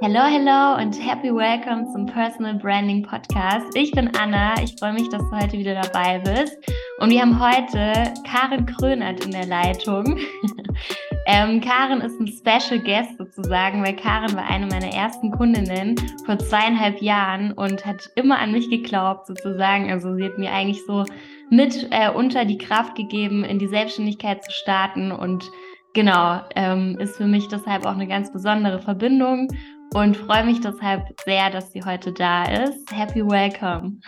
Hello, hello und happy welcome zum Personal Branding Podcast. Ich bin Anna, ich freue mich, dass du heute wieder dabei bist. Und wir haben heute Karin Krönert in der Leitung. ähm, Karin ist ein Special Guest sozusagen, weil Karin war eine meiner ersten Kundinnen vor zweieinhalb Jahren und hat immer an mich geglaubt sozusagen. Also sie hat mir eigentlich so mit äh, unter die Kraft gegeben, in die Selbstständigkeit zu starten und genau, ähm, ist für mich deshalb auch eine ganz besondere Verbindung und freue mich deshalb sehr, dass sie heute da ist. Happy Welcome.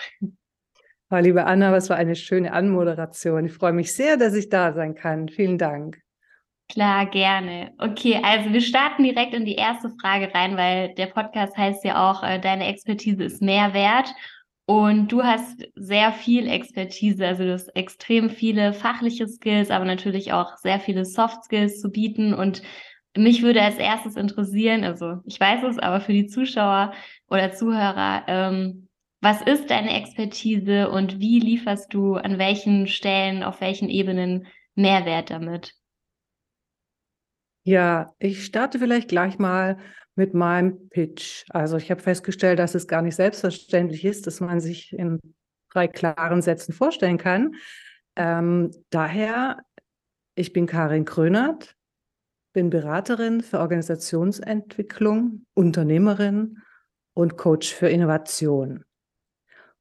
Oh, liebe Anna, was war eine schöne Anmoderation. Ich freue mich sehr, dass ich da sein kann. Vielen Dank. Klar, gerne. Okay, also wir starten direkt in die erste Frage rein, weil der Podcast heißt ja auch, äh, deine Expertise ist Mehrwert. Und du hast sehr viel Expertise, also du hast extrem viele fachliche Skills, aber natürlich auch sehr viele Soft Skills zu bieten. Und mich würde als erstes interessieren, also ich weiß es, aber für die Zuschauer oder Zuhörer, ähm, was ist deine Expertise und wie lieferst du an welchen Stellen, auf welchen Ebenen Mehrwert damit? Ja, ich starte vielleicht gleich mal mit meinem Pitch. Also ich habe festgestellt, dass es gar nicht selbstverständlich ist, dass man sich in drei klaren Sätzen vorstellen kann. Ähm, daher, ich bin Karin Krönert, bin Beraterin für Organisationsentwicklung, Unternehmerin und Coach für Innovation.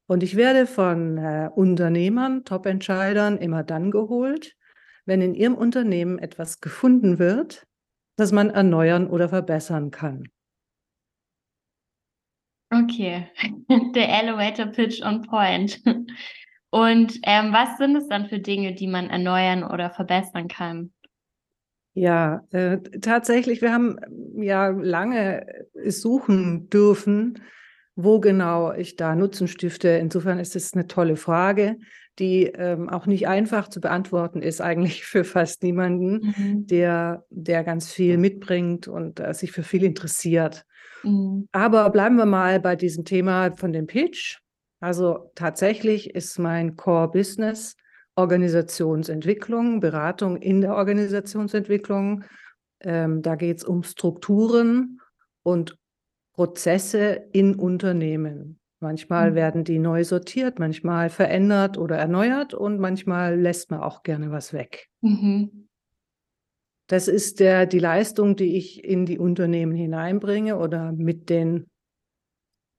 Und ich werde von äh, Unternehmern, Top-Entscheidern immer dann geholt, wenn in ihrem Unternehmen etwas gefunden wird, das man erneuern oder verbessern kann. Okay, der Elevator Pitch on Point. Und ähm, was sind es dann für Dinge, die man erneuern oder verbessern kann? Ja, äh, tatsächlich, wir haben ja lange suchen dürfen, wo genau ich da Nutzen stifte. Insofern ist es eine tolle Frage, die ähm, auch nicht einfach zu beantworten ist, eigentlich für fast niemanden, mhm. der, der ganz viel mitbringt und äh, sich für viel interessiert. Mhm. Aber bleiben wir mal bei diesem Thema von dem Pitch. Also tatsächlich ist mein Core-Business Organisationsentwicklung, Beratung in der Organisationsentwicklung. Ähm, da geht es um Strukturen und Prozesse in Unternehmen. Manchmal mhm. werden die neu sortiert, manchmal verändert oder erneuert und manchmal lässt man auch gerne was weg. Mhm. Das ist der, die Leistung, die ich in die Unternehmen hineinbringe oder mit den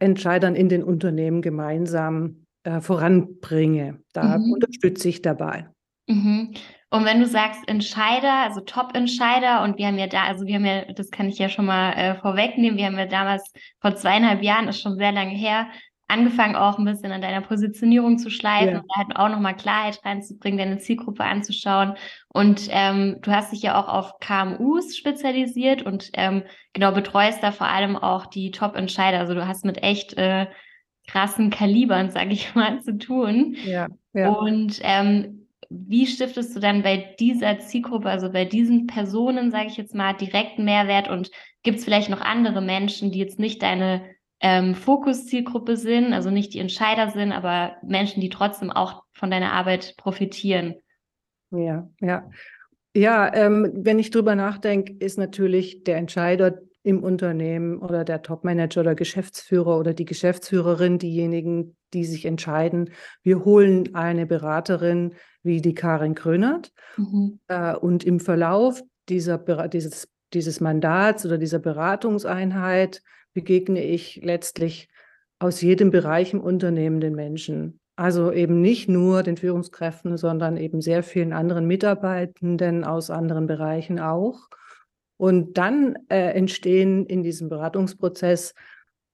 Entscheidern in den Unternehmen gemeinsam äh, voranbringe. Da mhm. unterstütze ich dabei. Mhm. Und wenn du sagst Entscheider, also Top-Entscheider, und wir haben ja da, also wir haben ja, das kann ich ja schon mal äh, vorwegnehmen, wir haben ja damals vor zweieinhalb Jahren, ist schon sehr lange her, angefangen auch ein bisschen an deiner Positionierung zu schleifen ja. und halt auch nochmal Klarheit reinzubringen, deine Zielgruppe anzuschauen. Und ähm, du hast dich ja auch auf KMUs spezialisiert und ähm, genau betreust da vor allem auch die Top-Entscheider. Also du hast mit echt äh, krassen Kalibern, sage ich mal, zu tun. Ja, ja. Und ähm, wie stiftest du dann bei dieser Zielgruppe, also bei diesen Personen, sage ich jetzt mal, direkten Mehrwert und gibt es vielleicht noch andere Menschen, die jetzt nicht deine ähm, Fokus-Zielgruppe sind, also nicht die Entscheider sind, aber Menschen, die trotzdem auch von deiner Arbeit profitieren. Ja, ja. Ja, ähm, wenn ich drüber nachdenke, ist natürlich der Entscheider im Unternehmen oder der Topmanager oder Geschäftsführer oder die Geschäftsführerin diejenigen, die sich entscheiden, wir holen eine Beraterin wie die Karin Krönert. Mhm. Äh, und im Verlauf dieser, dieses, dieses Mandats oder dieser Beratungseinheit begegne ich letztlich aus jedem Bereich im Unternehmen den Menschen. Also eben nicht nur den Führungskräften, sondern eben sehr vielen anderen Mitarbeitenden aus anderen Bereichen auch. Und dann äh, entstehen in diesem Beratungsprozess,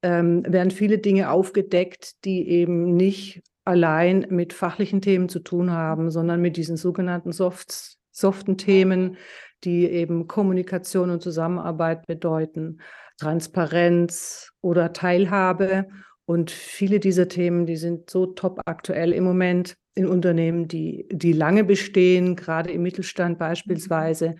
ähm, werden viele Dinge aufgedeckt, die eben nicht allein mit fachlichen Themen zu tun haben, sondern mit diesen sogenannten Soft, soften Themen, die eben Kommunikation und Zusammenarbeit bedeuten. Transparenz oder Teilhabe. Und viele dieser Themen, die sind so top aktuell im Moment in Unternehmen, die, die lange bestehen, gerade im Mittelstand beispielsweise.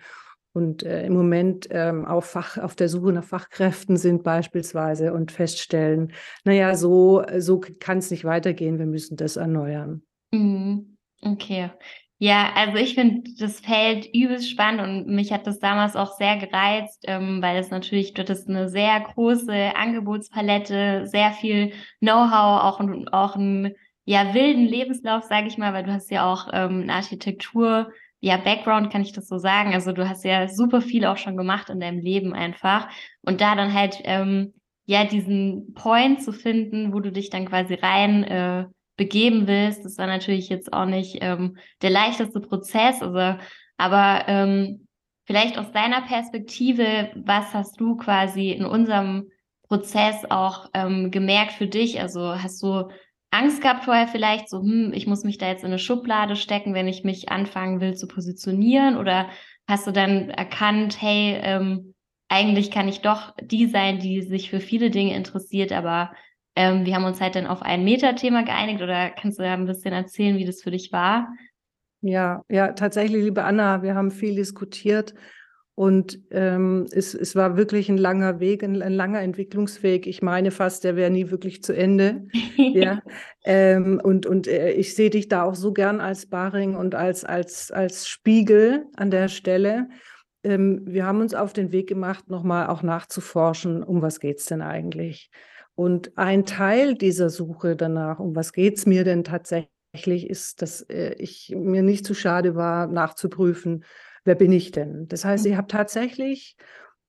Und äh, im Moment ähm, auf, Fach, auf der Suche nach Fachkräften sind beispielsweise und feststellen, naja, so, so kann es nicht weitergehen, wir müssen das erneuern. Mhm. Okay. Ja, also ich finde das Feld übelst spannend und mich hat das damals auch sehr gereizt, ähm, weil es natürlich, dort ist eine sehr große Angebotspalette, sehr viel Know-how, auch, auch einen ja, wilden Lebenslauf, sage ich mal, weil du hast ja auch ähm, eine Architektur, ja, Background kann ich das so sagen. Also du hast ja super viel auch schon gemacht in deinem Leben einfach. Und da dann halt, ähm, ja, diesen Point zu finden, wo du dich dann quasi rein äh, begeben willst. Das war natürlich jetzt auch nicht ähm, der leichteste Prozess, also, aber ähm, vielleicht aus deiner Perspektive, was hast du quasi in unserem Prozess auch ähm, gemerkt für dich? Also hast du Angst gehabt vorher vielleicht, so, hm, ich muss mich da jetzt in eine Schublade stecken, wenn ich mich anfangen will zu positionieren? Oder hast du dann erkannt, hey, ähm, eigentlich kann ich doch die sein, die sich für viele Dinge interessiert, aber ähm, wir haben uns halt dann auf ein Metathema geeinigt oder kannst du ja ein bisschen erzählen, wie das für dich war? Ja, ja, tatsächlich, liebe Anna, wir haben viel diskutiert und ähm, es, es war wirklich ein langer Weg, ein, ein langer Entwicklungsweg. Ich meine fast, der wäre nie wirklich zu Ende. ja. Ähm, und und äh, ich sehe dich da auch so gern als Baring und als, als, als Spiegel an der Stelle. Ähm, wir haben uns auf den Weg gemacht, nochmal auch nachzuforschen, um was geht es denn eigentlich? Und ein Teil dieser Suche danach, um was geht es mir denn tatsächlich, ist, dass äh, ich mir nicht zu schade war, nachzuprüfen, wer bin ich denn? Das heißt, ich habe tatsächlich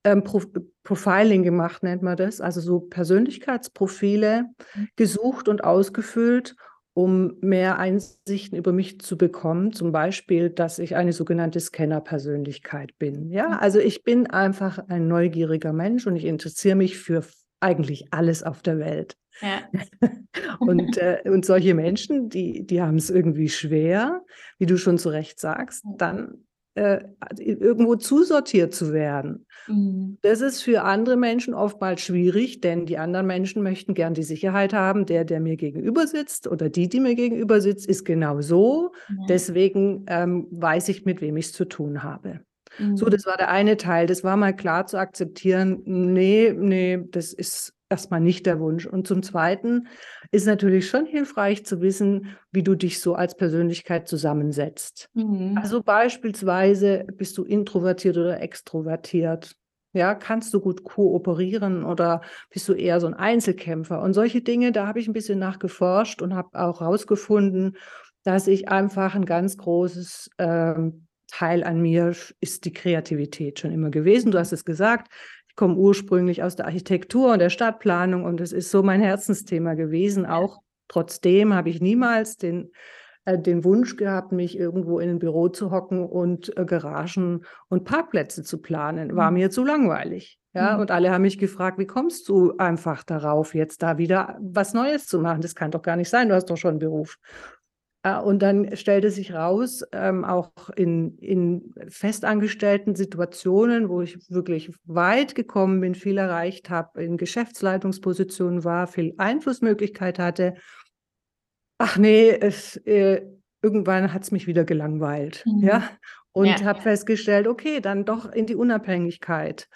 ähm, Pro Profiling gemacht, nennt man das, also so Persönlichkeitsprofile mhm. gesucht und ausgefüllt, um mehr Einsichten über mich zu bekommen. Zum Beispiel, dass ich eine sogenannte Scanner-Persönlichkeit bin. Ja, mhm. also ich bin einfach ein neugieriger Mensch und ich interessiere mich für eigentlich alles auf der Welt. Ja. und, äh, und solche Menschen, die, die haben es irgendwie schwer, wie du schon zu Recht sagst, dann äh, irgendwo zusortiert zu werden. Mhm. Das ist für andere Menschen oftmals schwierig, denn die anderen Menschen möchten gern die Sicherheit haben, der, der mir gegenüber sitzt oder die, die mir gegenüber sitzt, ist genau so. Ja. Deswegen ähm, weiß ich, mit wem ich es zu tun habe. So, mhm. das war der eine Teil. Das war mal klar zu akzeptieren. Nee, nee, das ist erstmal nicht der Wunsch. Und zum Zweiten ist natürlich schon hilfreich zu wissen, wie du dich so als Persönlichkeit zusammensetzt. Mhm. Also beispielsweise bist du introvertiert oder extrovertiert. Ja, kannst du gut kooperieren oder bist du eher so ein Einzelkämpfer? Und solche Dinge, da habe ich ein bisschen nachgeforscht und habe auch herausgefunden, dass ich einfach ein ganz großes ähm, Teil an mir ist die Kreativität schon immer gewesen. Du hast es gesagt, komme ursprünglich aus der Architektur und der Stadtplanung und es ist so mein Herzensthema gewesen. Auch trotzdem habe ich niemals den, äh, den Wunsch gehabt, mich irgendwo in ein Büro zu hocken und äh, Garagen und Parkplätze zu planen. War mhm. mir zu langweilig. Ja, mhm. und alle haben mich gefragt, wie kommst du einfach darauf, jetzt da wieder was Neues zu machen? Das kann doch gar nicht sein, du hast doch schon einen Beruf. Äh, und dann stellte sich raus, ähm, auch in, in festangestellten Situationen, wo ich wirklich weit gekommen bin, viel erreicht habe, in Geschäftsleitungspositionen war, viel Einflussmöglichkeit hatte. Ach nee, es, äh, irgendwann hat es mich wieder gelangweilt. Mhm. Ja. Und ja. habe festgestellt, okay, dann doch in die Unabhängigkeit.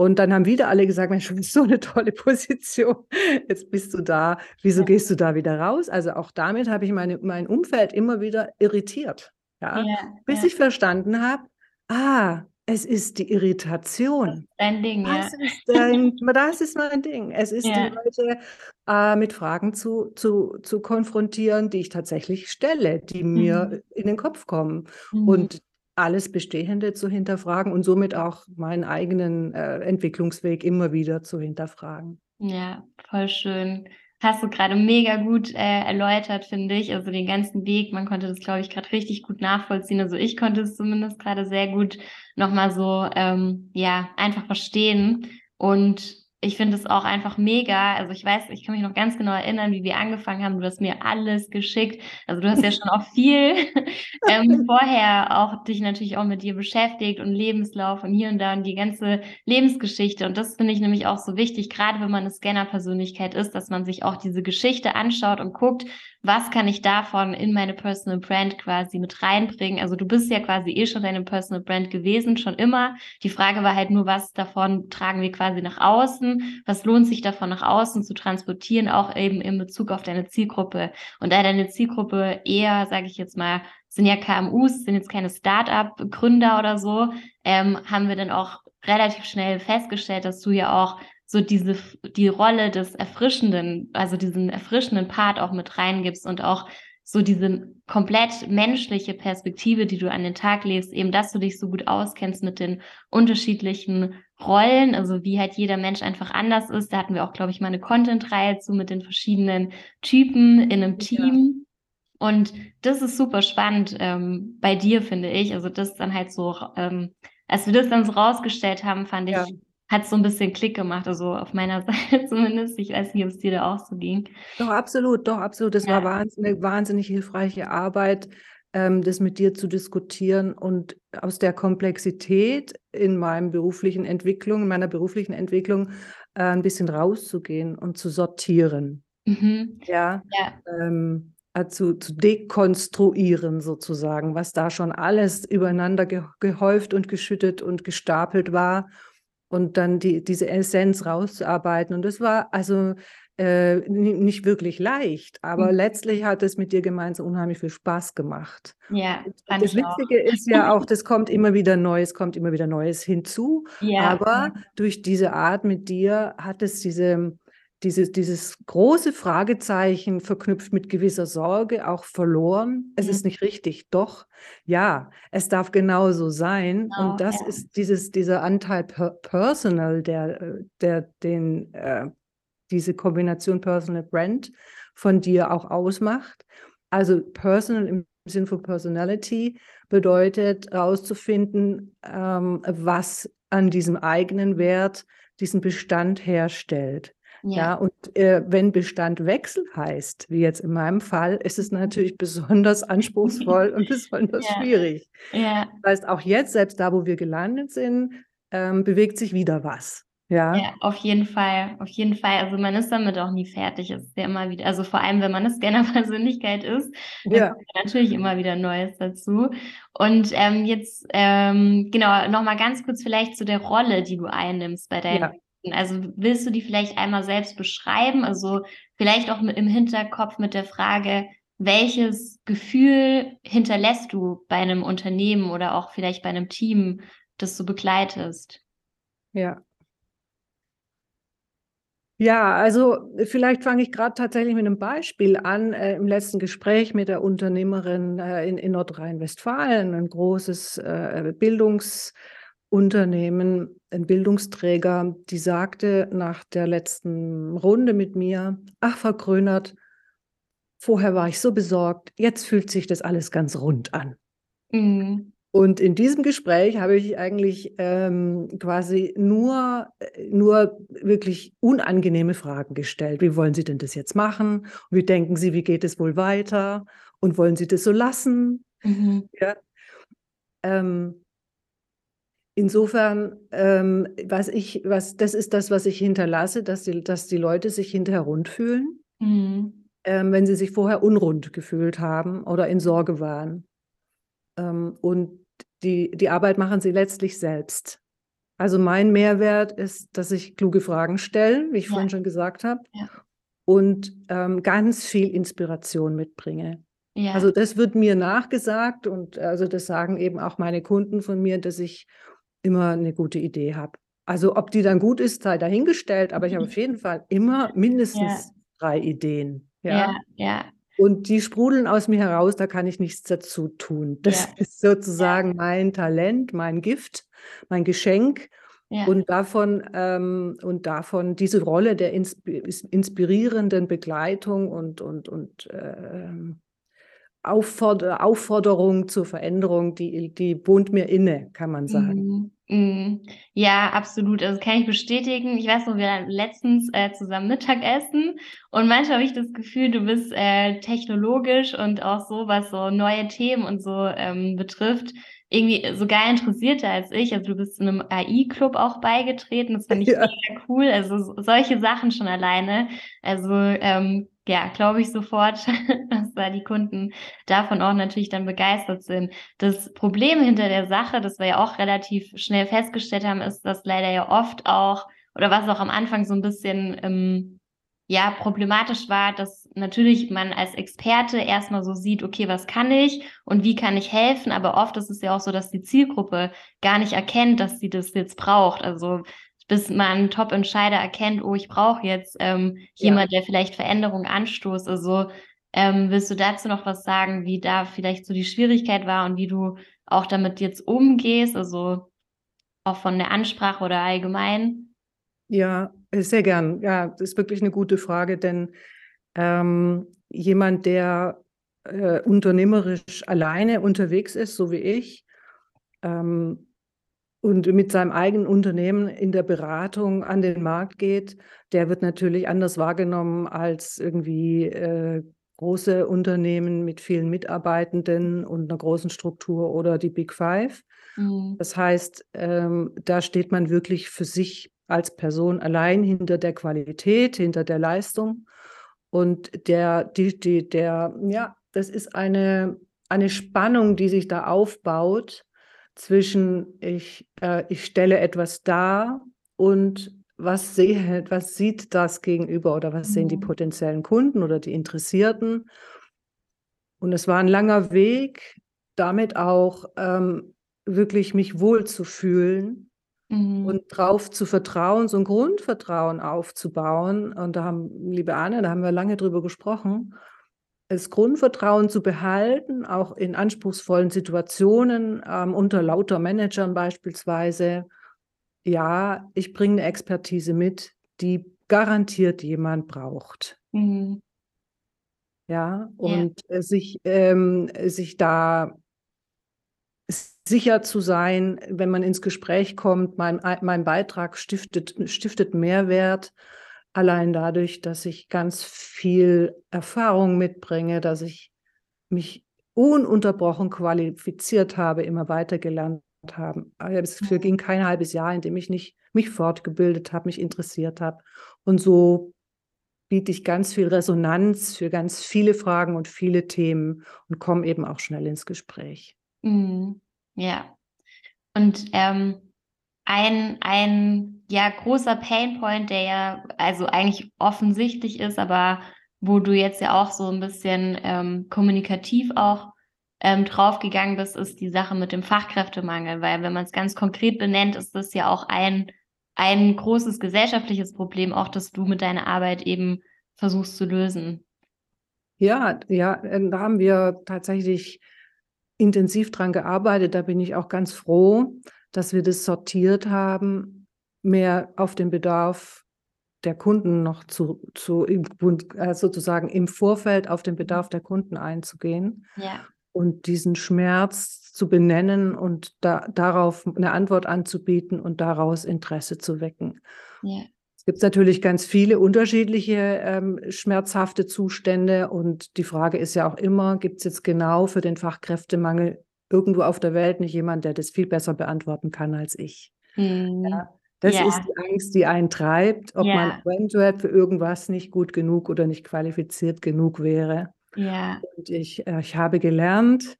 Und dann haben wieder alle gesagt, Mensch, du bist so eine tolle Position. Jetzt bist du da. Wieso ja. gehst du da wieder raus? Also auch damit habe ich meine, mein Umfeld immer wieder irritiert. Ja, ja bis ja. ich verstanden habe, ah, es ist die Irritation. Dein Ding, das ja. Ist dein, das ist mein Ding. Es ist die Leute äh, mit Fragen zu, zu, zu konfrontieren, die ich tatsächlich stelle, die mhm. mir in den Kopf kommen. Mhm. Und alles Bestehende zu hinterfragen und somit auch meinen eigenen äh, Entwicklungsweg immer wieder zu hinterfragen. Ja, voll schön. Hast du gerade mega gut äh, erläutert, finde ich. Also den ganzen Weg, man konnte das, glaube ich, gerade richtig gut nachvollziehen. Also ich konnte es zumindest gerade sehr gut nochmal so, ähm, ja, einfach verstehen. Und ich finde es auch einfach mega. Also ich weiß, ich kann mich noch ganz genau erinnern, wie wir angefangen haben. Du hast mir alles geschickt. Also du hast ja schon auch viel ähm, vorher auch dich natürlich auch mit dir beschäftigt und Lebenslauf und hier und da und die ganze Lebensgeschichte. Und das finde ich nämlich auch so wichtig, gerade wenn man eine Scanner-Persönlichkeit ist, dass man sich auch diese Geschichte anschaut und guckt, was kann ich davon in meine Personal Brand quasi mit reinbringen? Also du bist ja quasi eh schon deine Personal Brand gewesen, schon immer. Die Frage war halt nur, was davon tragen wir quasi nach außen? Was lohnt sich davon nach außen zu transportieren, auch eben in Bezug auf deine Zielgruppe? Und da deine Zielgruppe eher, sage ich jetzt mal, sind ja KMUs, sind jetzt keine Start-up-Gründer oder so, ähm, haben wir dann auch relativ schnell festgestellt, dass du ja auch so diese, die Rolle des Erfrischenden, also diesen erfrischenden Part auch mit reingibst und auch so diese komplett menschliche Perspektive, die du an den Tag legst, eben, dass du dich so gut auskennst mit den unterschiedlichen Rollen, also wie halt jeder Mensch einfach anders ist. Da hatten wir auch, glaube ich, mal eine Content-Reihe zu mit den verschiedenen Typen in einem Team. Ja. Und das ist super spannend ähm, bei dir, finde ich. Also das dann halt so, ähm, als wir das dann so rausgestellt haben, fand ich, ja hat so ein bisschen Klick gemacht, also auf meiner Seite zumindest. Ich weiß nicht, ob es dir da auch so ging. Doch, absolut, doch, absolut. Das ja. war wahnsinnig, wahnsinnig hilfreiche Arbeit, das mit dir zu diskutieren und aus der Komplexität in meinem beruflichen Entwicklung, in meiner beruflichen Entwicklung äh, ein bisschen rauszugehen und zu sortieren. Mhm. Ja. ja. Ähm, äh, zu, zu dekonstruieren sozusagen, was da schon alles übereinander ge gehäuft und geschüttet und gestapelt war und dann die, diese Essenz rauszuarbeiten. Und das war also äh, nicht wirklich leicht, aber mhm. letztlich hat es mit dir gemeinsam unheimlich viel Spaß gemacht. Ja, das Witzige auch. ist ja auch, das kommt immer wieder Neues, kommt immer wieder Neues hinzu. Ja. Aber durch diese Art mit dir hat es diese dieses, dieses große Fragezeichen verknüpft mit gewisser Sorge auch verloren. Es mhm. ist nicht richtig. Doch, ja, es darf genauso sein. Genau, und das ja. ist dieses, dieser Anteil per Personal, der, der den, äh, diese Kombination Personal Brand von dir auch ausmacht. Also Personal im Sinn von Personality bedeutet herauszufinden, ähm, was an diesem eigenen Wert diesen Bestand herstellt. Ja, ja und äh, wenn Bestand Wechsel heißt, wie jetzt in meinem Fall, ist es natürlich besonders anspruchsvoll und besonders ja. schwierig. Ja. Das heißt, auch jetzt, selbst da, wo wir gelandet sind, ähm, bewegt sich wieder was. Ja. ja, auf jeden Fall, auf jeden Fall. Also man ist damit auch nie fertig. Es ist ja immer wieder, also vor allem, wenn man eine Scanner-Persönlichkeit ist, ja. kommt natürlich immer wieder Neues dazu. Und ähm, jetzt, ähm, genau, nochmal ganz kurz vielleicht zu der Rolle, die du einnimmst bei deinen ja. Also willst du die vielleicht einmal selbst beschreiben? Also vielleicht auch im Hinterkopf mit der Frage, welches Gefühl hinterlässt du bei einem Unternehmen oder auch vielleicht bei einem Team, das du begleitest? Ja. Ja, also vielleicht fange ich gerade tatsächlich mit einem Beispiel an. Äh, Im letzten Gespräch mit der Unternehmerin äh, in, in Nordrhein-Westfalen, ein großes äh, Bildungs- Unternehmen, ein Bildungsträger, die sagte nach der letzten Runde mit mir, ach, Frau Krönert, vorher war ich so besorgt, jetzt fühlt sich das alles ganz rund an. Mhm. Und in diesem Gespräch habe ich eigentlich ähm, quasi nur, nur wirklich unangenehme Fragen gestellt. Wie wollen Sie denn das jetzt machen? wie denken Sie, wie geht es wohl weiter? Und wollen Sie das so lassen? Mhm. Ja. Ähm, Insofern, ähm, was ich, was, das ist das, was ich hinterlasse, dass die, dass die Leute sich hinterher rund fühlen, mhm. ähm, wenn sie sich vorher unrund gefühlt haben oder in Sorge waren. Ähm, und die, die Arbeit machen sie letztlich selbst. Also mein Mehrwert ist, dass ich kluge Fragen stelle, wie ich ja. vorhin schon gesagt habe, ja. und ähm, ganz viel Inspiration mitbringe. Ja. Also das wird mir nachgesagt und also das sagen eben auch meine Kunden von mir, dass ich immer eine gute Idee habe. Also ob die dann gut ist, sei dahingestellt, aber ich habe auf jeden Fall immer mindestens drei Ideen. Ja, ja. Und die sprudeln aus mir heraus, da kann ich nichts dazu tun. Das ja. ist sozusagen mein Talent, mein Gift, mein Geschenk. Und davon ähm, und davon diese Rolle der inspirierenden Begleitung und und und äh, Aufforder Aufforderung zur Veränderung, die, die wohnt mir inne, kann man sagen. Mm. Ja, absolut. Also kann ich bestätigen. Ich weiß noch, wir hatten letztens äh, zusammen Mittagessen und manchmal habe ich das Gefühl, du bist äh, technologisch und auch so, was so neue Themen und so ähm, betrifft, irgendwie sogar interessierter als ich. Also du bist in einem AI-Club auch beigetreten. Das fand ich ja. mega cool. Also solche Sachen schon alleine. Also ähm, ja, glaube ich sofort, dass da die Kunden davon auch natürlich dann begeistert sind. Das Problem hinter der Sache, das wir ja auch relativ schnell festgestellt haben, ist, dass leider ja oft auch, oder was auch am Anfang so ein bisschen ähm, ja problematisch war, dass natürlich man als Experte erstmal so sieht, okay, was kann ich und wie kann ich helfen, aber oft ist es ja auch so, dass die Zielgruppe gar nicht erkennt, dass sie das jetzt braucht. Also bis man Top-Entscheider erkennt, oh, ich brauche jetzt ähm, jemand, ja. der vielleicht Veränderungen anstoßt. Also ähm, willst du dazu noch was sagen, wie da vielleicht so die Schwierigkeit war und wie du auch damit jetzt umgehst, also auch von der Ansprache oder allgemein? Ja, sehr gern. Ja, das ist wirklich eine gute Frage, denn ähm, jemand, der äh, unternehmerisch alleine unterwegs ist, so wie ich, ähm, und mit seinem eigenen Unternehmen in der Beratung an den Markt geht, der wird natürlich anders wahrgenommen als irgendwie äh, große Unternehmen mit vielen Mitarbeitenden und einer großen Struktur oder die Big Five. Mhm. Das heißt, ähm, da steht man wirklich für sich als Person allein hinter der Qualität, hinter der Leistung. Und der, die, die, der, ja, das ist eine, eine Spannung, die sich da aufbaut zwischen ich, äh, ich stelle etwas dar und was, sehe, was sieht das gegenüber oder was sehen die mhm. potenziellen Kunden oder die Interessierten. Und es war ein langer Weg, damit auch ähm, wirklich mich wohlzufühlen mhm. und drauf zu vertrauen, so ein Grundvertrauen aufzubauen. Und da haben, liebe Anne, da haben wir lange drüber gesprochen das Grundvertrauen zu behalten, auch in anspruchsvollen Situationen, ähm, unter lauter Managern beispielsweise. Ja, ich bringe eine Expertise mit, die garantiert jemand braucht. Mhm. Ja, und ja. sich, ähm, sich da sicher zu sein, wenn man ins Gespräch kommt, mein, mein Beitrag stiftet, stiftet Mehrwert allein dadurch, dass ich ganz viel Erfahrung mitbringe, dass ich mich ununterbrochen qualifiziert habe, immer weitergelernt habe. Es ging kein halbes Jahr, in dem ich nicht mich fortgebildet habe, mich interessiert habe. Und so biete ich ganz viel Resonanz für ganz viele Fragen und viele Themen und komme eben auch schnell ins Gespräch. Mhm. Ja. Und ähm, ein, ein ja, großer Painpoint, der ja also eigentlich offensichtlich ist, aber wo du jetzt ja auch so ein bisschen ähm, kommunikativ auch ähm, draufgegangen bist, ist die Sache mit dem Fachkräftemangel, weil wenn man es ganz konkret benennt, ist das ja auch ein, ein großes gesellschaftliches Problem, auch dass du mit deiner Arbeit eben versuchst zu lösen. Ja, ja, äh, da haben wir tatsächlich intensiv dran gearbeitet. Da bin ich auch ganz froh, dass wir das sortiert haben, mehr auf den Bedarf der Kunden noch zu, zu äh, sozusagen im Vorfeld auf den Bedarf der Kunden einzugehen ja. und diesen Schmerz zu benennen und da, darauf eine Antwort anzubieten und daraus Interesse zu wecken. Ja. Es gibt natürlich ganz viele unterschiedliche ähm, schmerzhafte Zustände und die Frage ist ja auch immer, gibt es jetzt genau für den Fachkräftemangel irgendwo auf der Welt nicht jemand, der das viel besser beantworten kann als ich. Mhm. Ja, das ja. ist die Angst, die einen treibt, ob ja. man eventuell für irgendwas nicht gut genug oder nicht qualifiziert genug wäre. Ja. Und ich, äh, ich habe gelernt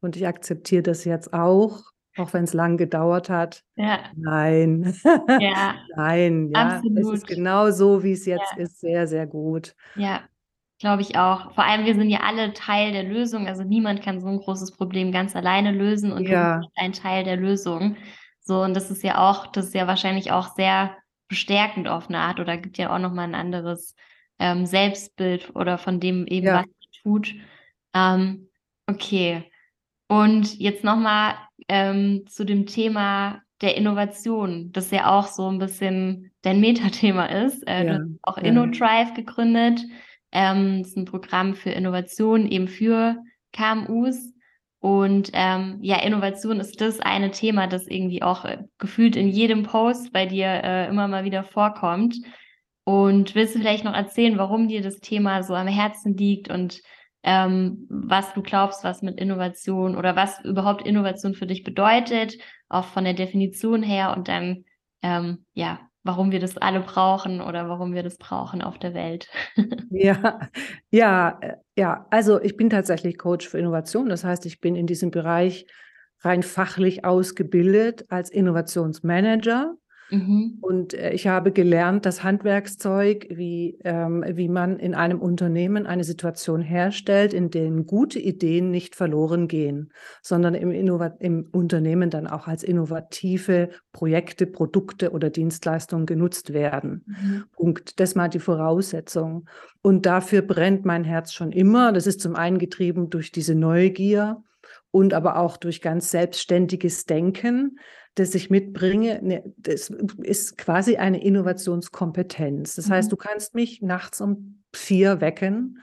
und ich akzeptiere das jetzt auch, auch wenn es lang gedauert hat. Nein. Ja. Nein, ja. Absolut. Es ist genau so, wie es jetzt ist, sehr, sehr gut. Ja. Glaube ich auch. Vor allem, wir sind ja alle Teil der Lösung. Also niemand kann so ein großes Problem ganz alleine lösen und ja. du bist ein Teil der Lösung. So, und das ist ja auch, das ist ja wahrscheinlich auch sehr bestärkend auf eine Art oder gibt ja auch nochmal ein anderes ähm, Selbstbild oder von dem eben, ja. was man tut. Ähm, okay. Und jetzt nochmal ähm, zu dem Thema der Innovation, das ja auch so ein bisschen dein Metathema ist. Äh, ja. Du hast auch. InnoDrive gegründet. Ähm, das ist ein Programm für Innovation eben für KMUs. Und ähm, ja, Innovation ist das eine Thema, das irgendwie auch äh, gefühlt in jedem Post bei dir äh, immer mal wieder vorkommt. Und willst du vielleicht noch erzählen, warum dir das Thema so am Herzen liegt und ähm, was du glaubst, was mit Innovation oder was überhaupt Innovation für dich bedeutet, auch von der Definition her und dann, ähm, ja, warum wir das alle brauchen oder warum wir das brauchen auf der Welt. ja, ja, äh, ja. Also ich bin tatsächlich Coach für Innovation. Das heißt, ich bin in diesem Bereich rein fachlich ausgebildet als Innovationsmanager Mhm. Und äh, ich habe gelernt, das Handwerkszeug, wie, ähm, wie man in einem Unternehmen eine Situation herstellt, in der gute Ideen nicht verloren gehen, sondern im, Innovat im Unternehmen dann auch als innovative Projekte, Produkte oder Dienstleistungen genutzt werden. Mhm. Punkt. Das mal die Voraussetzung. Und dafür brennt mein Herz schon immer. Das ist zum einen getrieben durch diese Neugier und aber auch durch ganz selbstständiges Denken das ich mitbringe, ne, das ist quasi eine Innovationskompetenz. Das mhm. heißt, du kannst mich nachts um vier wecken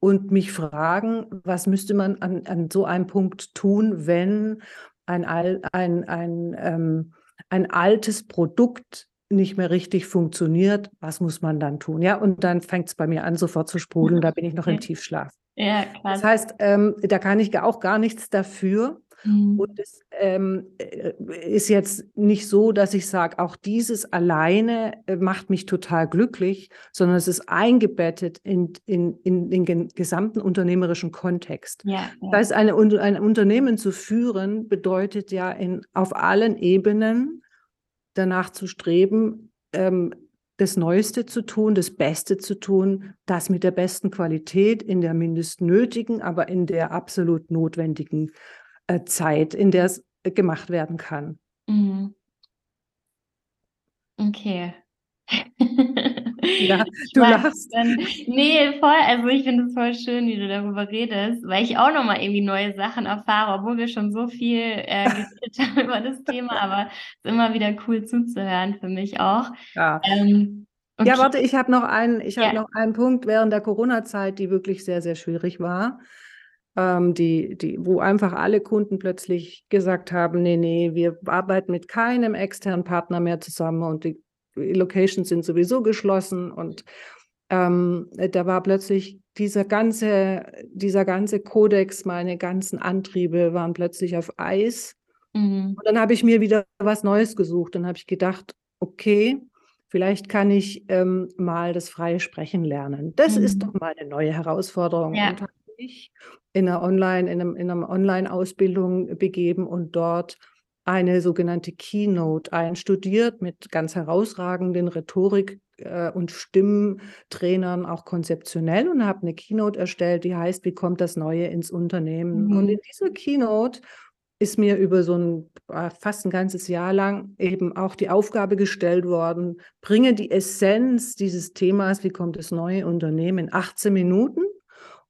und mich fragen, was müsste man an, an so einem Punkt tun, wenn ein, ein, ein, ähm, ein altes Produkt nicht mehr richtig funktioniert, was muss man dann tun? Ja, und dann fängt es bei mir an, sofort zu sprudeln, da bin ich noch im Tiefschlaf. Ja, klar. Das heißt, ähm, da kann ich auch gar nichts dafür. Mhm. Und es ähm, äh, ist jetzt nicht so, dass ich sage, auch dieses alleine äh, macht mich total glücklich, sondern es ist eingebettet in, in, in den gesamten unternehmerischen Kontext. Ja, ja. Das heißt, eine, ein Unternehmen zu führen bedeutet ja in, auf allen Ebenen danach zu streben, ähm, das Neueste zu tun, das Beste zu tun, das mit der besten Qualität in der mindest nötigen, aber in der absolut notwendigen äh, Zeit, in der es äh, gemacht werden kann. Mhm. Okay. Ja, du lachst. Dann, nee, voll, also ich finde es voll schön, wie du darüber redest, weil ich auch nochmal irgendwie neue Sachen erfahre, obwohl wir schon so viel äh, geredet haben über das Thema, aber es ist immer wieder cool zuzuhören für mich auch. Ja. Ähm, okay. Ja, warte, ich habe noch einen, ich habe ja. noch einen Punkt während der Corona-Zeit, die wirklich sehr, sehr schwierig war ähm, die, die, wo einfach alle Kunden plötzlich gesagt haben, nee, nee, wir arbeiten mit keinem externen Partner mehr zusammen und die Locations sind sowieso geschlossen und ähm, da war plötzlich dieser ganze, dieser ganze Kodex, meine ganzen Antriebe waren plötzlich auf Eis. Mhm. Und dann habe ich mir wieder was Neues gesucht. Dann habe ich gedacht, okay, vielleicht kann ich ähm, mal das freie Sprechen lernen. Das mhm. ist doch mal eine neue Herausforderung. Ja. Und habe ich in einer Online, in einem, in einer Online-Ausbildung begeben und dort eine sogenannte Keynote einstudiert mit ganz herausragenden Rhetorik- äh, und Stimmtrainern, auch konzeptionell und habe eine Keynote erstellt, die heißt, wie kommt das Neue ins Unternehmen? Mhm. Und in dieser Keynote ist mir über so ein äh, fast ein ganzes Jahr lang eben auch die Aufgabe gestellt worden, bringe die Essenz dieses Themas, wie kommt das neue Unternehmen, in 18 Minuten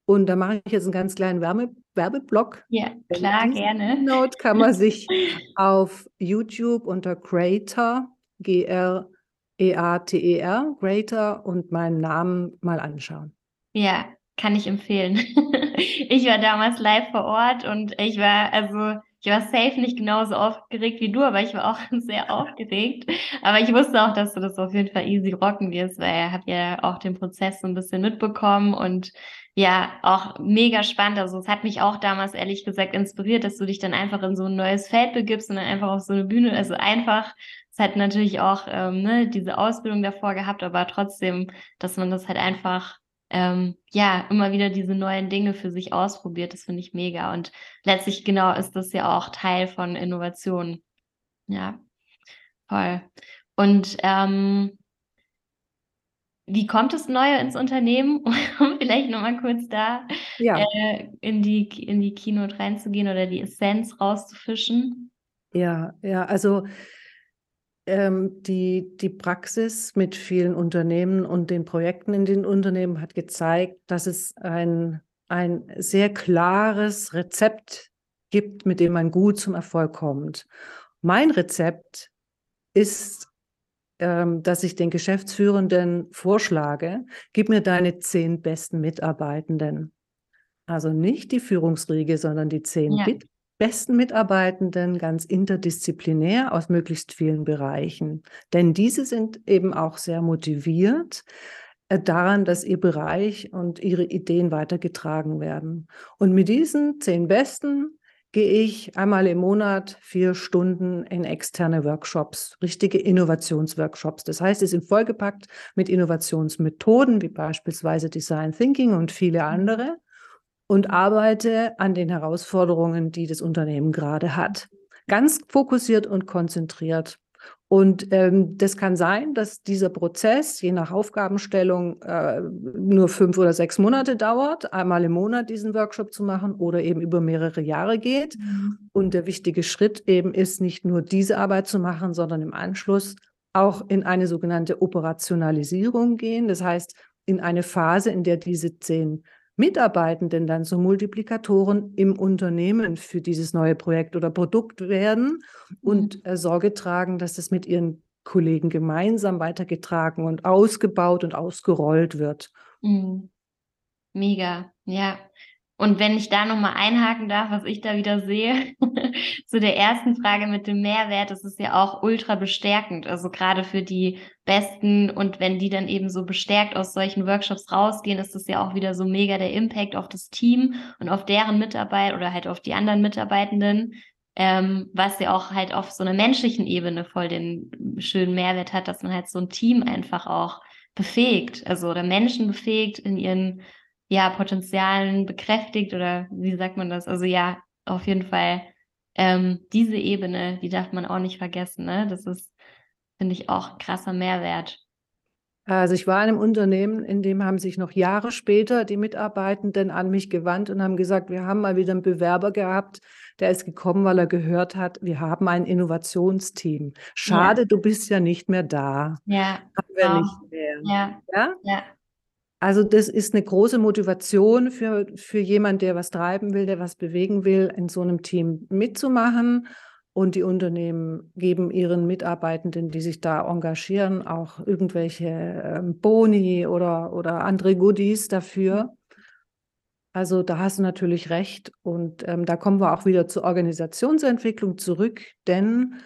und da mache ich jetzt einen ganz kleinen Werbe Werbeblock. Ja, klar, gerne. Keynote kann man sich auf YouTube unter Creator, G-R-E-A-T-E-R, e Greater und meinen Namen mal anschauen. Ja, kann ich empfehlen. ich war damals live vor Ort und ich war, also ich war safe nicht genauso aufgeregt wie du, aber ich war auch sehr aufgeregt. Aber ich wusste auch, dass du das auf jeden Fall easy rocken wirst, weil ich habe ja auch den Prozess so ein bisschen mitbekommen und ja, auch mega spannend. Also es hat mich auch damals ehrlich gesagt inspiriert, dass du dich dann einfach in so ein neues Feld begibst und dann einfach auf so eine Bühne, also einfach, es hat natürlich auch ähm, ne, diese Ausbildung davor gehabt, aber trotzdem, dass man das halt einfach ähm, ja, immer wieder diese neuen Dinge für sich ausprobiert. Das finde ich mega. Und letztlich genau ist das ja auch Teil von Innovation. Ja, voll. Und ähm, wie kommt das Neue ins Unternehmen, um vielleicht nochmal kurz da ja. äh, in, die, in die Keynote reinzugehen oder die Essenz rauszufischen? Ja, ja, also ähm, die, die Praxis mit vielen Unternehmen und den Projekten in den Unternehmen hat gezeigt, dass es ein, ein sehr klares Rezept gibt, mit dem man gut zum Erfolg kommt. Mein Rezept ist, ähm, dass ich den Geschäftsführenden vorschlage, gib mir deine zehn besten Mitarbeitenden. Also nicht die Führungsriege, sondern die zehn ja besten Mitarbeitenden ganz interdisziplinär aus möglichst vielen Bereichen. Denn diese sind eben auch sehr motiviert äh, daran, dass ihr Bereich und ihre Ideen weitergetragen werden. Und mit diesen zehn Besten gehe ich einmal im Monat vier Stunden in externe Workshops, richtige Innovationsworkshops. Das heißt, sie sind vollgepackt mit Innovationsmethoden wie beispielsweise Design Thinking und viele mhm. andere und arbeite an den Herausforderungen, die das Unternehmen gerade hat. Ganz fokussiert und konzentriert. Und ähm, das kann sein, dass dieser Prozess je nach Aufgabenstellung äh, nur fünf oder sechs Monate dauert, einmal im Monat diesen Workshop zu machen oder eben über mehrere Jahre geht. Mhm. Und der wichtige Schritt eben ist, nicht nur diese Arbeit zu machen, sondern im Anschluss auch in eine sogenannte Operationalisierung gehen. Das heißt, in eine Phase, in der diese zehn Mitarbeitenden dann so Multiplikatoren im Unternehmen für dieses neue Projekt oder Produkt werden und mhm. äh, Sorge tragen, dass es mit ihren Kollegen gemeinsam weitergetragen und ausgebaut und ausgerollt wird. Mhm. Mega, ja. Und wenn ich da nochmal einhaken darf, was ich da wieder sehe, zu der ersten Frage mit dem Mehrwert, das ist ja auch ultra bestärkend. Also gerade für die Besten und wenn die dann eben so bestärkt aus solchen Workshops rausgehen, ist das ja auch wieder so mega der Impact auf das Team und auf deren Mitarbeit oder halt auf die anderen Mitarbeitenden, ähm, was ja auch halt auf so einer menschlichen Ebene voll den schönen Mehrwert hat, dass man halt so ein Team einfach auch befähigt, also oder Menschen befähigt in ihren ja, Potenzialen bekräftigt oder wie sagt man das? Also ja, auf jeden Fall ähm, diese Ebene, die darf man auch nicht vergessen. Ne? Das ist, finde ich, auch krasser Mehrwert. Also ich war in einem Unternehmen, in dem haben sich noch Jahre später die Mitarbeitenden an mich gewandt und haben gesagt, wir haben mal wieder einen Bewerber gehabt, der ist gekommen, weil er gehört hat, wir haben ein Innovationsteam. Schade, ja. du bist ja nicht mehr da. Ja. Haben wir nicht mehr. Ja. ja. ja. Also das ist eine große Motivation für, für jemanden, der was treiben will, der was bewegen will, in so einem Team mitzumachen. Und die Unternehmen geben ihren Mitarbeitenden, die sich da engagieren, auch irgendwelche ähm, Boni oder, oder andere Goodies dafür. Also da hast du natürlich recht. Und ähm, da kommen wir auch wieder zur Organisationsentwicklung zurück, denn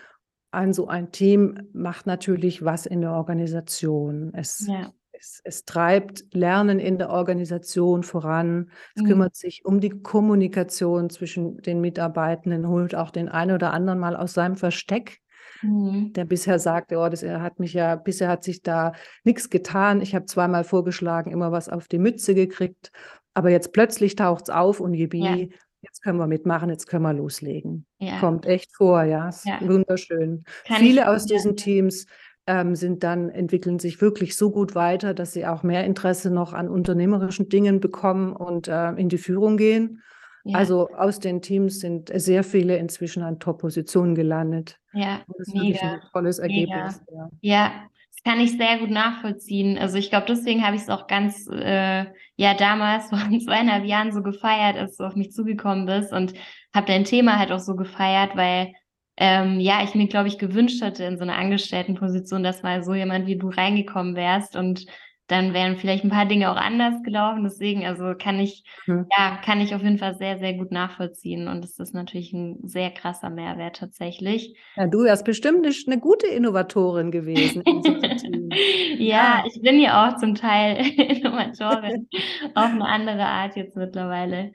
ein so ein Team macht natürlich was in der Organisation. Es ja. Es, es, treibt Lernen in der Organisation voran. Es mhm. kümmert sich um die Kommunikation zwischen den Mitarbeitenden, holt auch den einen oder anderen mal aus seinem Versteck, mhm. der bisher sagte, oh, das hat mich ja, bisher hat sich da nichts getan. Ich habe zweimal vorgeschlagen, immer was auf die Mütze gekriegt, aber jetzt plötzlich taucht es auf und Jibi, ja. jetzt können wir mitmachen, jetzt können wir loslegen. Ja. Kommt echt vor, ja, ja. wunderschön. Kann Viele aus diesen Teams ähm, sind dann, entwickeln sich wirklich so gut weiter, dass sie auch mehr Interesse noch an unternehmerischen Dingen bekommen und äh, in die Führung gehen. Ja. Also aus den Teams sind sehr viele inzwischen an Top-Positionen gelandet. Ja, das ist mega, wirklich ein tolles Ergebnis. Ja. ja. das kann ich sehr gut nachvollziehen. Also ich glaube, deswegen habe ich es auch ganz, äh, ja, damals vor zweieinhalb Jahren so gefeiert, als du auf mich zugekommen bist und habe dein Thema halt auch so gefeiert, weil ähm, ja, ich mir, glaube ich, gewünscht hatte in so einer Angestelltenposition, dass mal so jemand wie du reingekommen wärst und dann wären vielleicht ein paar Dinge auch anders gelaufen. Deswegen, also kann ich, mhm. ja, kann ich auf jeden Fall sehr, sehr gut nachvollziehen. Und es ist natürlich ein sehr krasser Mehrwert tatsächlich. Ja, du wärst bestimmt eine, eine gute Innovatorin gewesen. ja, ja, ich bin ja auch zum Teil Innovatorin auf eine andere Art jetzt mittlerweile.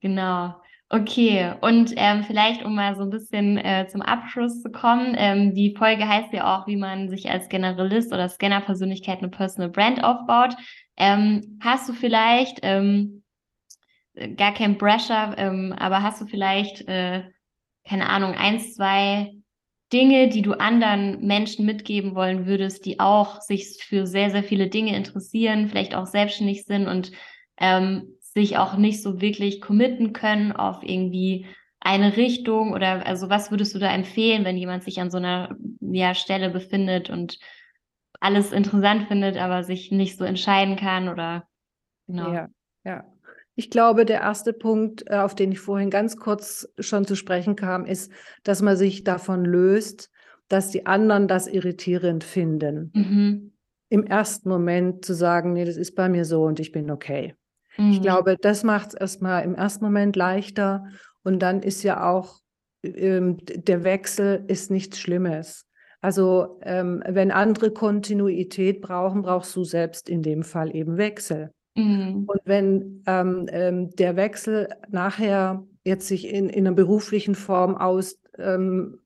Genau. Okay, und ähm, vielleicht, um mal so ein bisschen äh, zum Abschluss zu kommen, ähm, die Folge heißt ja auch, wie man sich als Generalist oder Scanner-Persönlichkeit eine Personal Brand aufbaut. Ähm, hast du vielleicht, ähm, gar kein Pressure, ähm, aber hast du vielleicht, äh, keine Ahnung, eins, zwei Dinge, die du anderen Menschen mitgeben wollen würdest, die auch sich für sehr, sehr viele Dinge interessieren, vielleicht auch selbstständig sind und ähm, sich auch nicht so wirklich committen können auf irgendwie eine Richtung oder also was würdest du da empfehlen, wenn jemand sich an so einer ja, Stelle befindet und alles interessant findet, aber sich nicht so entscheiden kann oder genau. Ja, ja. Ich glaube, der erste Punkt, äh, auf den ich vorhin ganz kurz schon zu sprechen kam, ist, dass man sich davon löst, dass die anderen das irritierend finden. Mhm. Im ersten Moment zu sagen, nee, das ist bei mir so und ich bin okay. Mhm. Ich glaube, das macht es erstmal im ersten Moment leichter. Und dann ist ja auch ähm, der Wechsel ist nichts Schlimmes. Also ähm, wenn andere Kontinuität brauchen, brauchst du selbst in dem Fall eben Wechsel. Mhm. Und wenn ähm, ähm der Wechsel nachher jetzt sich in, in einer beruflichen Form aus, ähm,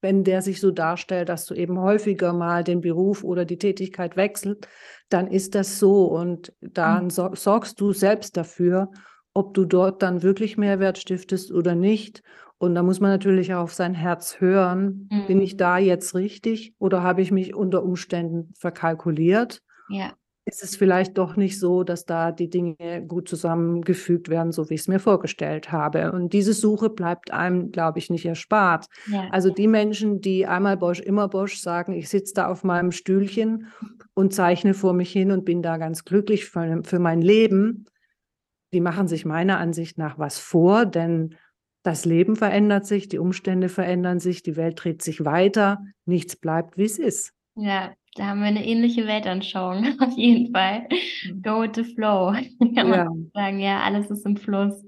wenn der sich so darstellt, dass du eben häufiger mal den Beruf oder die Tätigkeit wechselt, dann ist das so und dann mhm. sor sorgst du selbst dafür, ob du dort dann wirklich Mehrwert stiftest oder nicht. Und da muss man natürlich auch auf sein Herz hören. Mhm. Bin ich mhm. da jetzt richtig oder habe ich mich unter Umständen verkalkuliert? Ja ist es vielleicht doch nicht so, dass da die Dinge gut zusammengefügt werden, so wie ich es mir vorgestellt habe. Und diese Suche bleibt einem, glaube ich, nicht erspart. Ja. Also die Menschen, die einmal Bosch, immer Bosch sagen, ich sitze da auf meinem Stühlchen und zeichne vor mich hin und bin da ganz glücklich für, für mein Leben, die machen sich meiner Ansicht nach was vor, denn das Leben verändert sich, die Umstände verändern sich, die Welt dreht sich weiter, nichts bleibt, wie es ist. Ja, da haben wir eine ähnliche Weltanschauung, auf jeden Fall. Mhm. Go with the flow, kann ja. man sagen. Ja, alles ist im Fluss.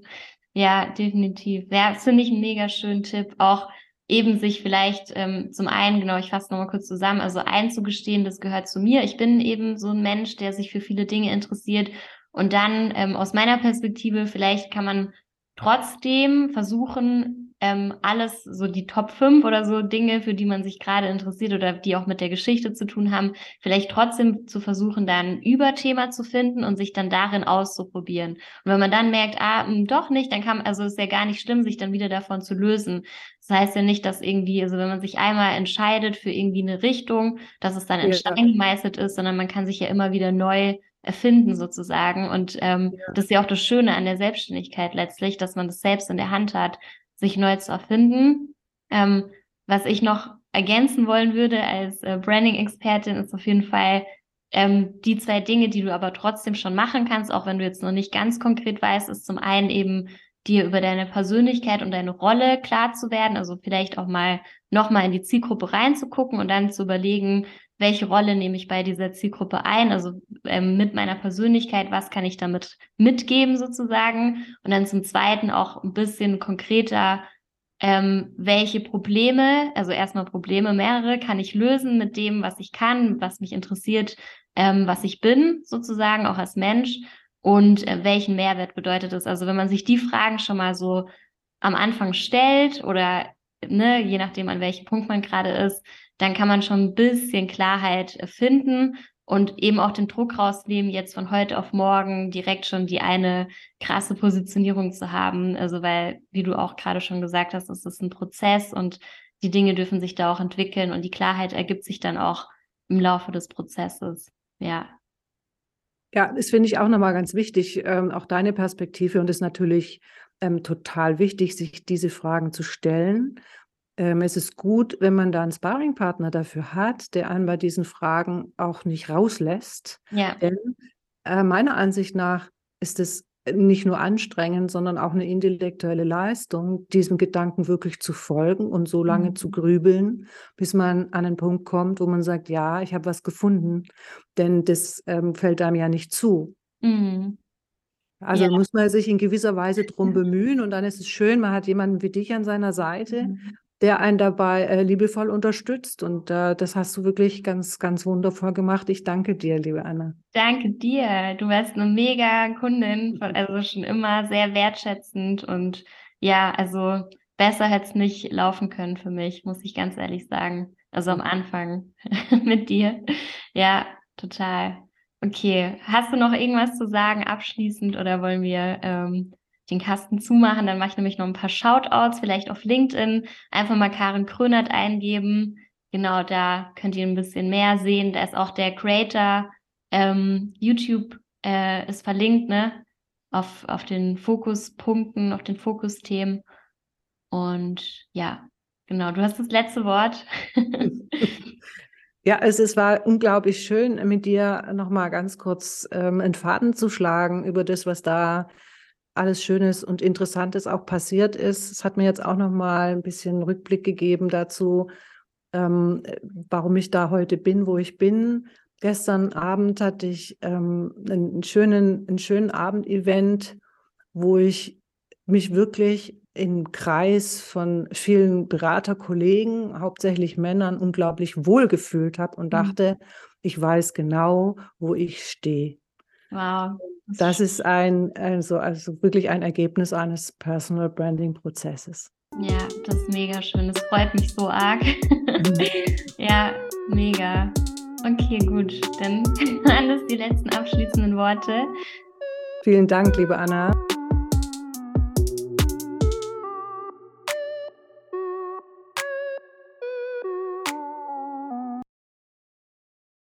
Ja, definitiv. Ja, das finde ich einen mega schönen Tipp. Auch eben sich vielleicht ähm, zum einen, genau, ich fasse nochmal kurz zusammen, also einzugestehen, das gehört zu mir. Ich bin eben so ein Mensch, der sich für viele Dinge interessiert. Und dann ähm, aus meiner Perspektive, vielleicht kann man trotzdem versuchen, ähm, alles so die Top 5 oder so Dinge, für die man sich gerade interessiert oder die auch mit der Geschichte zu tun haben, vielleicht trotzdem zu versuchen, da ein Überthema zu finden und sich dann darin auszuprobieren. Und wenn man dann merkt, ah, mh, hm, doch nicht, dann kann, also ist ja gar nicht schlimm, sich dann wieder davon zu lösen. Das heißt ja nicht, dass irgendwie, also wenn man sich einmal entscheidet für irgendwie eine Richtung, dass es dann in ja. Stein gemeißelt ist, sondern man kann sich ja immer wieder neu erfinden sozusagen. Und ähm, ja. das ist ja auch das Schöne an der Selbstständigkeit letztlich, dass man das selbst in der Hand hat sich neu zu erfinden. Ähm, was ich noch ergänzen wollen würde als äh, Branding-Expertin ist auf jeden Fall ähm, die zwei Dinge, die du aber trotzdem schon machen kannst, auch wenn du jetzt noch nicht ganz konkret weißt, ist zum einen eben dir über deine Persönlichkeit und deine Rolle klar zu werden, also vielleicht auch mal nochmal in die Zielgruppe reinzugucken und dann zu überlegen, welche Rolle nehme ich bei dieser Zielgruppe ein, also ähm, mit meiner Persönlichkeit, was kann ich damit mitgeben sozusagen? Und dann zum Zweiten auch ein bisschen konkreter, ähm, welche Probleme, also erstmal Probleme, mehrere, kann ich lösen mit dem, was ich kann, was mich interessiert, ähm, was ich bin sozusagen, auch als Mensch? Und äh, welchen Mehrwert bedeutet es. Also wenn man sich die Fragen schon mal so am Anfang stellt oder ne, je nachdem, an welchem Punkt man gerade ist, dann kann man schon ein bisschen Klarheit finden und eben auch den Druck rausnehmen, jetzt von heute auf morgen direkt schon die eine krasse Positionierung zu haben. Also weil, wie du auch gerade schon gesagt hast, es ist ein Prozess und die Dinge dürfen sich da auch entwickeln und die Klarheit ergibt sich dann auch im Laufe des Prozesses. Ja. Ja, das finde ich auch nochmal ganz wichtig, ähm, auch deine Perspektive und es ist natürlich ähm, total wichtig, sich diese Fragen zu stellen ähm, es ist gut, wenn man da einen Sparringpartner dafür hat, der einen bei diesen Fragen auch nicht rauslässt. Ja. Denn äh, meiner Ansicht nach ist es nicht nur anstrengend, sondern auch eine intellektuelle Leistung, diesem Gedanken wirklich zu folgen und so lange mhm. zu grübeln, bis man an einen Punkt kommt, wo man sagt, ja, ich habe was gefunden, denn das ähm, fällt einem ja nicht zu. Mhm. Also ja. muss man sich in gewisser Weise drum bemühen und dann ist es schön, man hat jemanden wie dich an seiner Seite, mhm der einen dabei äh, liebevoll unterstützt. Und äh, das hast du wirklich ganz, ganz wundervoll gemacht. Ich danke dir, liebe Anna. Danke dir. Du warst eine mega Kundin, also schon immer sehr wertschätzend und ja, also besser hätte es nicht laufen können für mich, muss ich ganz ehrlich sagen. Also am Anfang mit dir. Ja, total. Okay, hast du noch irgendwas zu sagen abschließend oder wollen wir ähm, den Kasten zumachen. Dann mache ich nämlich noch ein paar Shoutouts, vielleicht auf LinkedIn. Einfach mal Karin Krönert eingeben. Genau, da könnt ihr ein bisschen mehr sehen. Da ist auch der Creator. Ähm, YouTube äh, ist verlinkt, ne? Auf, auf den Fokuspunkten, auf den Fokusthemen. Und ja, genau, du hast das letzte Wort. Ja, es, es war unglaublich schön, mit dir nochmal ganz kurz ähm, einen Faden zu schlagen über das, was da alles Schönes und Interessantes auch passiert ist. Es hat mir jetzt auch noch mal ein bisschen Rückblick gegeben dazu, ähm, warum ich da heute bin, wo ich bin. Gestern Abend hatte ich ähm, einen schönen, einen schönen Abendevent, wo ich mich wirklich im Kreis von vielen Beraterkollegen, hauptsächlich Männern, unglaublich wohlgefühlt habe und mhm. dachte, ich weiß genau, wo ich stehe. Wow. Das ist ein, also, also wirklich ein Ergebnis eines Personal Branding Prozesses. Ja, das ist mega schön. Das freut mich so arg. Mhm. ja, mega. Okay, gut. Dann waren das die letzten abschließenden Worte. Vielen Dank, liebe Anna.